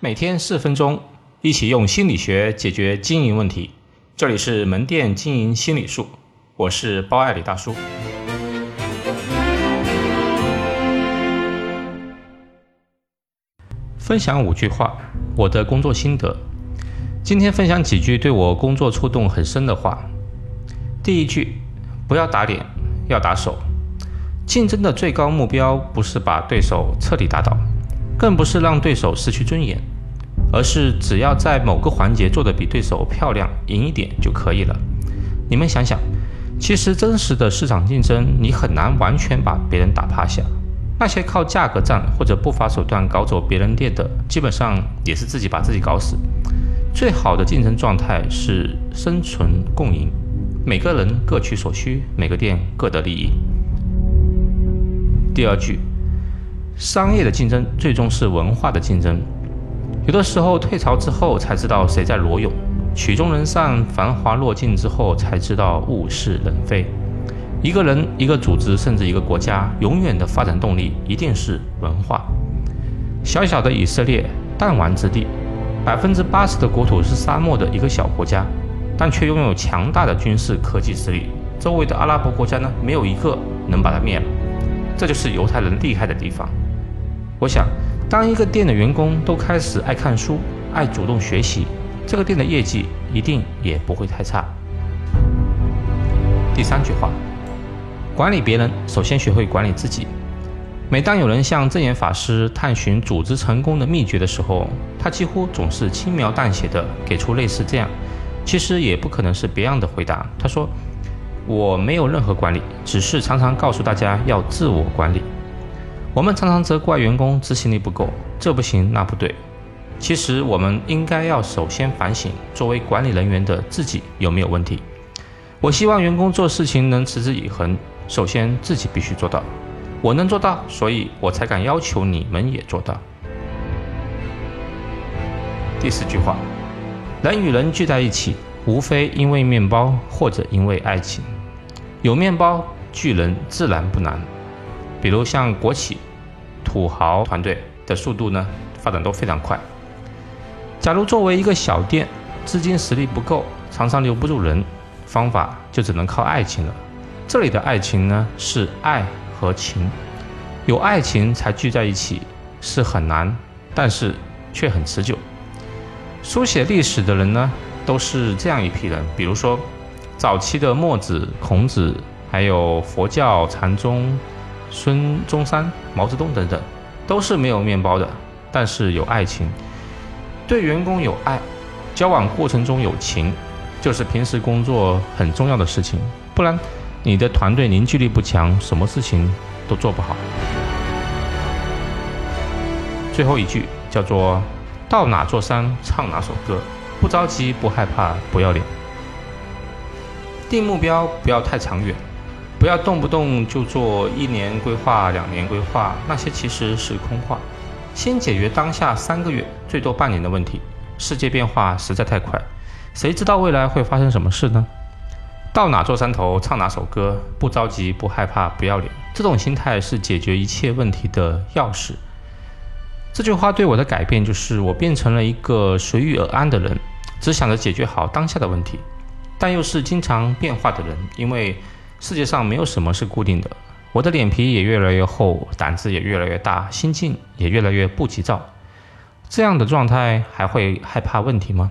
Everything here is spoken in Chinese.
每天四分钟，一起用心理学解决经营问题。这里是门店经营心理术，我是包爱李大叔。分享五句话，我的工作心得。今天分享几句对我工作触动很深的话。第一句，不要打脸，要打手。竞争的最高目标不是把对手彻底打倒。更不是让对手失去尊严，而是只要在某个环节做得比对手漂亮，赢一点就可以了。你们想想，其实真实的市场竞争，你很难完全把别人打趴下。那些靠价格战或者不法手段搞走别人店的，基本上也是自己把自己搞死。最好的竞争状态是生存共赢，每个人各取所需，每个店各得利益。第二句。商业的竞争最终是文化的竞争，有的时候退潮之后才知道谁在裸泳，曲终人散、繁华落尽之后才知道物是人非。一个人、一个组织，甚至一个国家，永远的发展动力一定是文化。小小的以色列，弹丸之地，百分之八十的国土是沙漠的一个小国家，但却拥有强大的军事科技实力。周围的阿拉伯国家呢，没有一个能把它灭了。这就是犹太人厉害的地方。我想，当一个店的员工都开始爱看书、爱主动学习，这个店的业绩一定也不会太差。第三句话，管理别人，首先学会管理自己。每当有人向正言法师探寻组织成功的秘诀的时候，他几乎总是轻描淡写的给出类似这样，其实也不可能是别样的回答。他说：“我没有任何管理，只是常常告诉大家要自我管理。”我们常常责怪员工执行力不够，这不行那不对。其实我们应该要首先反省，作为管理人员的自己有没有问题。我希望员工做事情能持之以恒，首先自己必须做到。我能做到，所以我才敢要求你们也做到。第四句话，人与人聚在一起，无非因为面包或者因为爱情。有面包聚人自然不难，比如像国企。土豪团队的速度呢，发展都非常快。假如作为一个小店，资金实力不够，常常留不住人，方法就只能靠爱情了。这里的爱情呢，是爱和情，有爱情才聚在一起是很难，但是却很持久。书写历史的人呢，都是这样一批人，比如说早期的墨子、孔子，还有佛教禅宗。孙中山、毛泽东等等，都是没有面包的，但是有爱情，对员工有爱，交往过程中有情，就是平时工作很重要的事情。不然，你的团队凝聚力不强，什么事情都做不好。最后一句叫做“到哪座山唱哪首歌，不着急，不害怕，不要脸”。定目标不要太长远。不要动不动就做一年规划、两年规划，那些其实是空话。先解决当下三个月、最多半年的问题。世界变化实在太快，谁知道未来会发生什么事呢？到哪座山头唱哪首歌，不着急、不害怕、不要脸，这种心态是解决一切问题的钥匙。这句话对我的改变就是，我变成了一个随遇而安的人，只想着解决好当下的问题，但又是经常变化的人，因为。世界上没有什么是固定的，我的脸皮也越来越厚，胆子也越来越大，心境也越来越不急躁。这样的状态还会害怕问题吗？